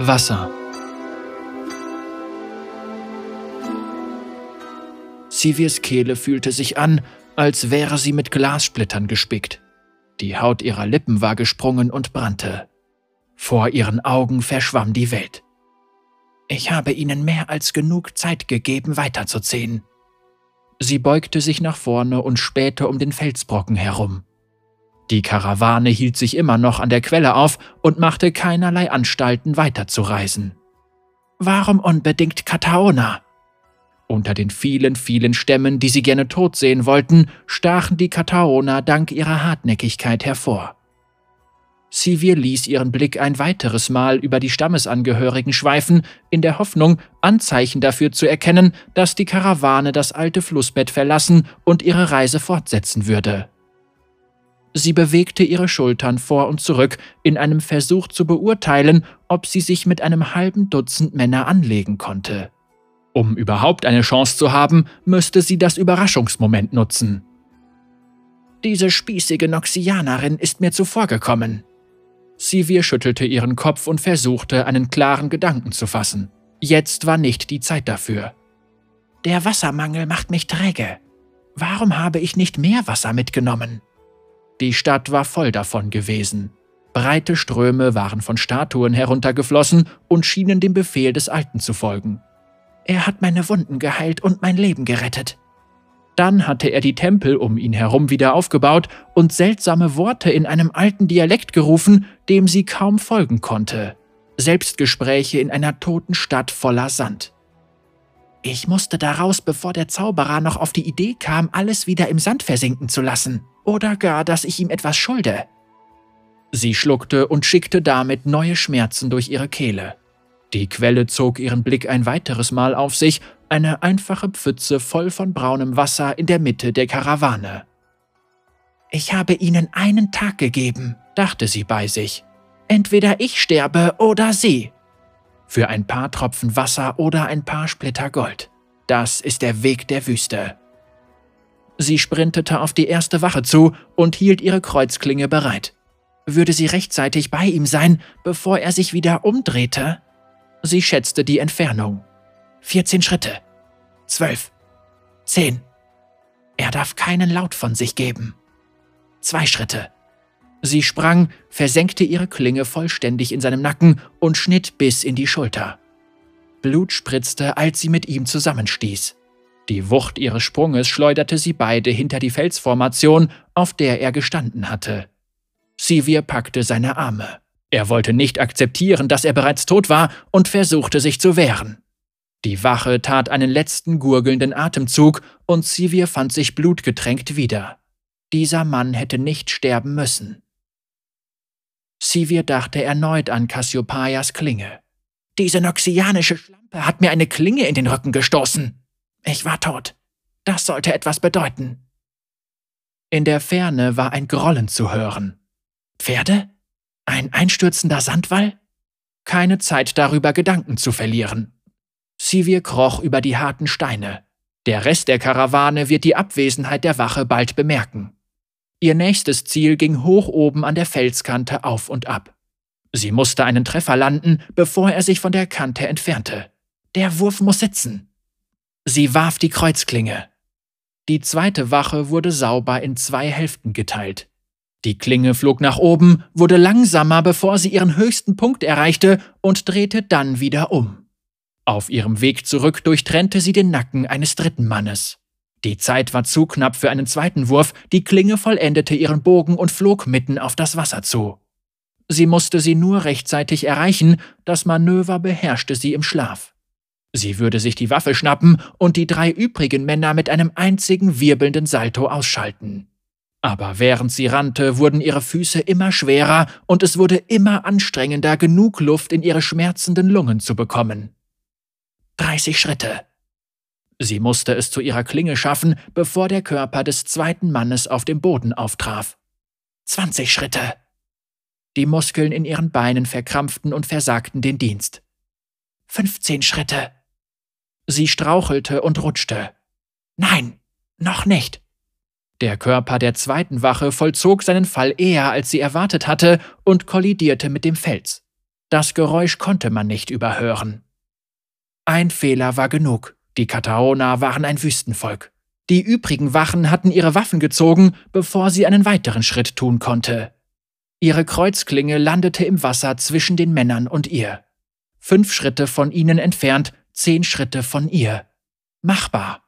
Wasser. Sivirs Kehle fühlte sich an, als wäre sie mit Glassplittern gespickt. Die Haut ihrer Lippen war gesprungen und brannte. Vor ihren Augen verschwamm die Welt. Ich habe ihnen mehr als genug Zeit gegeben, weiterzuziehen. Sie beugte sich nach vorne und spähte um den Felsbrocken herum. Die Karawane hielt sich immer noch an der Quelle auf und machte keinerlei Anstalten weiterzureisen. Warum unbedingt Kataona? Unter den vielen, vielen Stämmen, die sie gerne tot sehen wollten, stachen die Kataona dank ihrer Hartnäckigkeit hervor. Sivir ließ ihren Blick ein weiteres Mal über die Stammesangehörigen schweifen, in der Hoffnung, Anzeichen dafür zu erkennen, dass die Karawane das alte Flussbett verlassen und ihre Reise fortsetzen würde. Sie bewegte ihre Schultern vor und zurück in einem Versuch zu beurteilen, ob sie sich mit einem halben Dutzend Männer anlegen konnte. Um überhaupt eine Chance zu haben, müsste sie das Überraschungsmoment nutzen. Diese spießige Noxianerin ist mir zuvorgekommen. Sivir schüttelte ihren Kopf und versuchte, einen klaren Gedanken zu fassen. Jetzt war nicht die Zeit dafür. Der Wassermangel macht mich träge. Warum habe ich nicht mehr Wasser mitgenommen? Die Stadt war voll davon gewesen. Breite Ströme waren von Statuen heruntergeflossen und schienen dem Befehl des Alten zu folgen. Er hat meine Wunden geheilt und mein Leben gerettet. Dann hatte er die Tempel um ihn herum wieder aufgebaut und seltsame Worte in einem alten Dialekt gerufen, dem sie kaum folgen konnte. Selbstgespräche in einer toten Stadt voller Sand. Ich musste daraus, bevor der Zauberer noch auf die Idee kam, alles wieder im Sand versinken zu lassen. Oder gar, dass ich ihm etwas schulde. Sie schluckte und schickte damit neue Schmerzen durch ihre Kehle. Die Quelle zog ihren Blick ein weiteres Mal auf sich, eine einfache Pfütze voll von braunem Wasser in der Mitte der Karawane. Ich habe ihnen einen Tag gegeben, dachte sie bei sich. Entweder ich sterbe oder sie. Für ein paar Tropfen Wasser oder ein paar Splitter Gold. Das ist der Weg der Wüste. Sie sprintete auf die erste Wache zu und hielt ihre Kreuzklinge bereit. Würde sie rechtzeitig bei ihm sein, bevor er sich wieder umdrehte? Sie schätzte die Entfernung. 14 Schritte. 12. 10. Er darf keinen Laut von sich geben. Zwei Schritte. Sie sprang, versenkte ihre Klinge vollständig in seinem Nacken und schnitt bis in die Schulter. Blut spritzte, als sie mit ihm zusammenstieß. Die Wucht ihres Sprunges schleuderte sie beide hinter die Felsformation, auf der er gestanden hatte. Sivir packte seine Arme. Er wollte nicht akzeptieren, dass er bereits tot war und versuchte sich zu wehren. Die Wache tat einen letzten gurgelnden Atemzug und Sivir fand sich blutgetränkt wieder. Dieser Mann hätte nicht sterben müssen. Sivir dachte erneut an Cassiopeias Klinge. Diese noxianische Schlampe hat mir eine Klinge in den Rücken gestoßen. Ich war tot. Das sollte etwas bedeuten. In der Ferne war ein Grollen zu hören. Pferde? Ein einstürzender Sandwall? Keine Zeit darüber Gedanken zu verlieren. Sivir kroch über die harten Steine. Der Rest der Karawane wird die Abwesenheit der Wache bald bemerken. Ihr nächstes Ziel ging hoch oben an der Felskante auf und ab. Sie musste einen Treffer landen, bevor er sich von der Kante entfernte. Der Wurf muss sitzen. Sie warf die Kreuzklinge. Die zweite Wache wurde sauber in zwei Hälften geteilt. Die Klinge flog nach oben, wurde langsamer, bevor sie ihren höchsten Punkt erreichte und drehte dann wieder um. Auf ihrem Weg zurück durchtrennte sie den Nacken eines dritten Mannes. Die Zeit war zu knapp für einen zweiten Wurf, die Klinge vollendete ihren Bogen und flog mitten auf das Wasser zu. Sie musste sie nur rechtzeitig erreichen, das Manöver beherrschte sie im Schlaf. Sie würde sich die Waffe schnappen und die drei übrigen Männer mit einem einzigen wirbelnden Salto ausschalten. Aber während sie rannte, wurden ihre Füße immer schwerer und es wurde immer anstrengender, genug Luft in ihre schmerzenden Lungen zu bekommen. 30 Schritte. Sie musste es zu ihrer Klinge schaffen, bevor der Körper des zweiten Mannes auf dem Boden auftraf. 20 Schritte. Die Muskeln in ihren Beinen verkrampften und versagten den Dienst. 15 Schritte. Sie strauchelte und rutschte. Nein, noch nicht. Der Körper der zweiten Wache vollzog seinen Fall eher, als sie erwartet hatte, und kollidierte mit dem Fels. Das Geräusch konnte man nicht überhören. Ein Fehler war genug. Die Kataona waren ein Wüstenvolk. Die übrigen Wachen hatten ihre Waffen gezogen, bevor sie einen weiteren Schritt tun konnte. Ihre Kreuzklinge landete im Wasser zwischen den Männern und ihr. Fünf Schritte von ihnen entfernt, zehn Schritte von ihr. Machbar.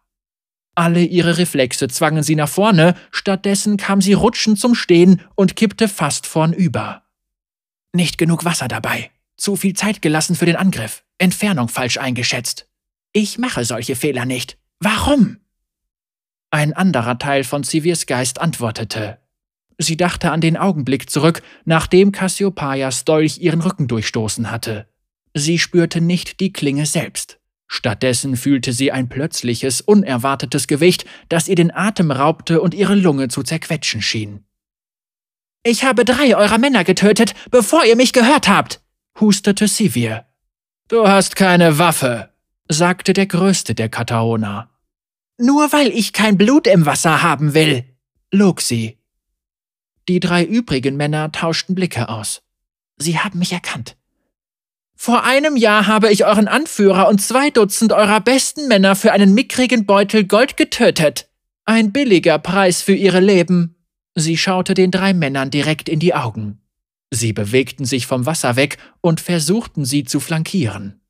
Alle ihre Reflexe zwangen sie nach vorne, stattdessen kam sie rutschend zum Stehen und kippte fast vornüber. Nicht genug Wasser dabei. Zu viel Zeit gelassen für den Angriff. Entfernung falsch eingeschätzt. Ich mache solche Fehler nicht. Warum? Ein anderer Teil von Sivirs Geist antwortete. Sie dachte an den Augenblick zurück, nachdem Cassiopeias Dolch ihren Rücken durchstoßen hatte. Sie spürte nicht die Klinge selbst. Stattdessen fühlte sie ein plötzliches, unerwartetes Gewicht, das ihr den Atem raubte und ihre Lunge zu zerquetschen schien. Ich habe drei eurer Männer getötet, bevor ihr mich gehört habt, hustete Sivir. Du hast keine Waffe, sagte der größte der Kataona. Nur weil ich kein Blut im Wasser haben will, log sie. Die drei übrigen Männer tauschten Blicke aus. Sie haben mich erkannt. Vor einem Jahr habe ich euren Anführer und zwei Dutzend eurer besten Männer für einen mickrigen Beutel Gold getötet. Ein billiger Preis für ihre Leben. Sie schaute den drei Männern direkt in die Augen. Sie bewegten sich vom Wasser weg und versuchten sie zu flankieren.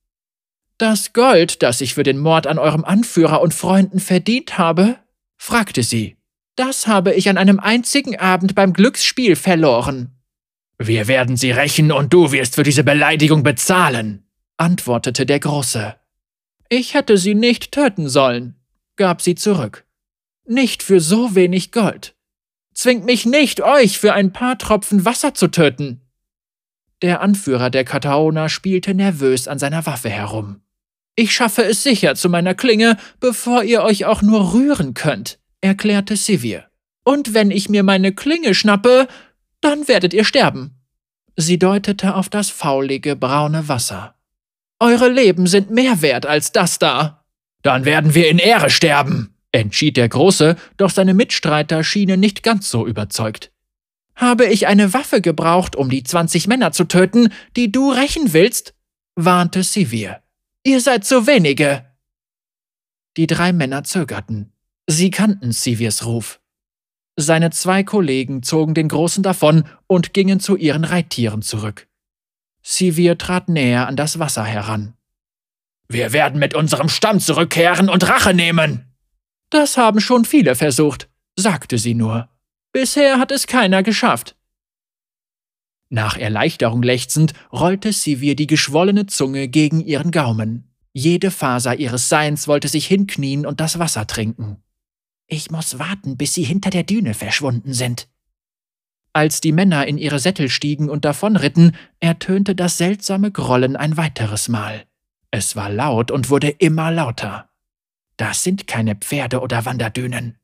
Das Gold, das ich für den Mord an eurem Anführer und Freunden verdient habe? fragte sie. Das habe ich an einem einzigen Abend beim Glücksspiel verloren. Wir werden sie rächen und du wirst für diese Beleidigung bezahlen, antwortete der Große. Ich hätte sie nicht töten sollen, gab sie zurück. Nicht für so wenig Gold. Zwingt mich nicht, euch für ein paar Tropfen Wasser zu töten. Der Anführer der Kataona spielte nervös an seiner Waffe herum. Ich schaffe es sicher zu meiner Klinge, bevor ihr euch auch nur rühren könnt, erklärte Sivir. Und wenn ich mir meine Klinge schnappe, dann werdet ihr sterben. Sie deutete auf das faulige, braune Wasser. Eure Leben sind mehr wert als das da. Dann werden wir in Ehre sterben, entschied der Große, doch seine Mitstreiter schienen nicht ganz so überzeugt. Habe ich eine Waffe gebraucht, um die zwanzig Männer zu töten, die du rächen willst? warnte Sivir. Ihr seid zu wenige. Die drei Männer zögerten. Sie kannten Sivirs Ruf. Seine zwei Kollegen zogen den Großen davon und gingen zu ihren Reittieren zurück. Sivir trat näher an das Wasser heran. Wir werden mit unserem Stamm zurückkehren und Rache nehmen. Das haben schon viele versucht, sagte sie nur. Bisher hat es keiner geschafft. Nach Erleichterung lechzend rollte Sivir die geschwollene Zunge gegen ihren Gaumen. Jede Faser ihres Seins wollte sich hinknien und das Wasser trinken. Ich muss warten, bis sie hinter der Düne verschwunden sind. Als die Männer in ihre Sättel stiegen und davonritten, ertönte das seltsame Grollen ein weiteres Mal. Es war laut und wurde immer lauter. Das sind keine Pferde oder Wanderdünen.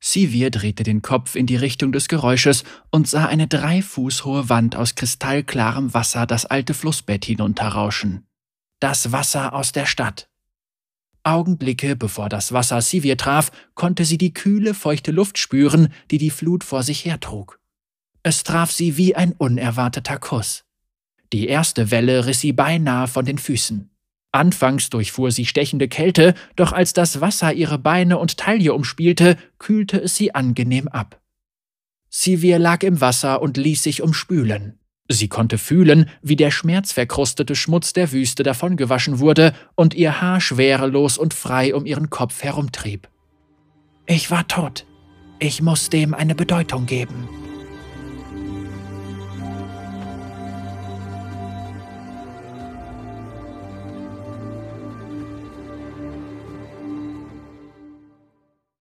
Sivir drehte den Kopf in die Richtung des Geräusches und sah eine drei Fuß hohe Wand aus kristallklarem Wasser das alte Flussbett hinunterrauschen. Das Wasser aus der Stadt. Augenblicke bevor das Wasser Sivir traf, konnte sie die kühle, feuchte Luft spüren, die die Flut vor sich hertrug. Es traf sie wie ein unerwarteter Kuss. Die erste Welle riss sie beinahe von den Füßen. Anfangs durchfuhr sie stechende Kälte, doch als das Wasser ihre Beine und Taille umspielte, kühlte es sie angenehm ab. Sivir lag im Wasser und ließ sich umspülen. Sie konnte fühlen, wie der schmerzverkrustete Schmutz der Wüste davongewaschen wurde und ihr Haar schwerelos und frei um ihren Kopf herumtrieb. Ich war tot. Ich muss dem eine Bedeutung geben.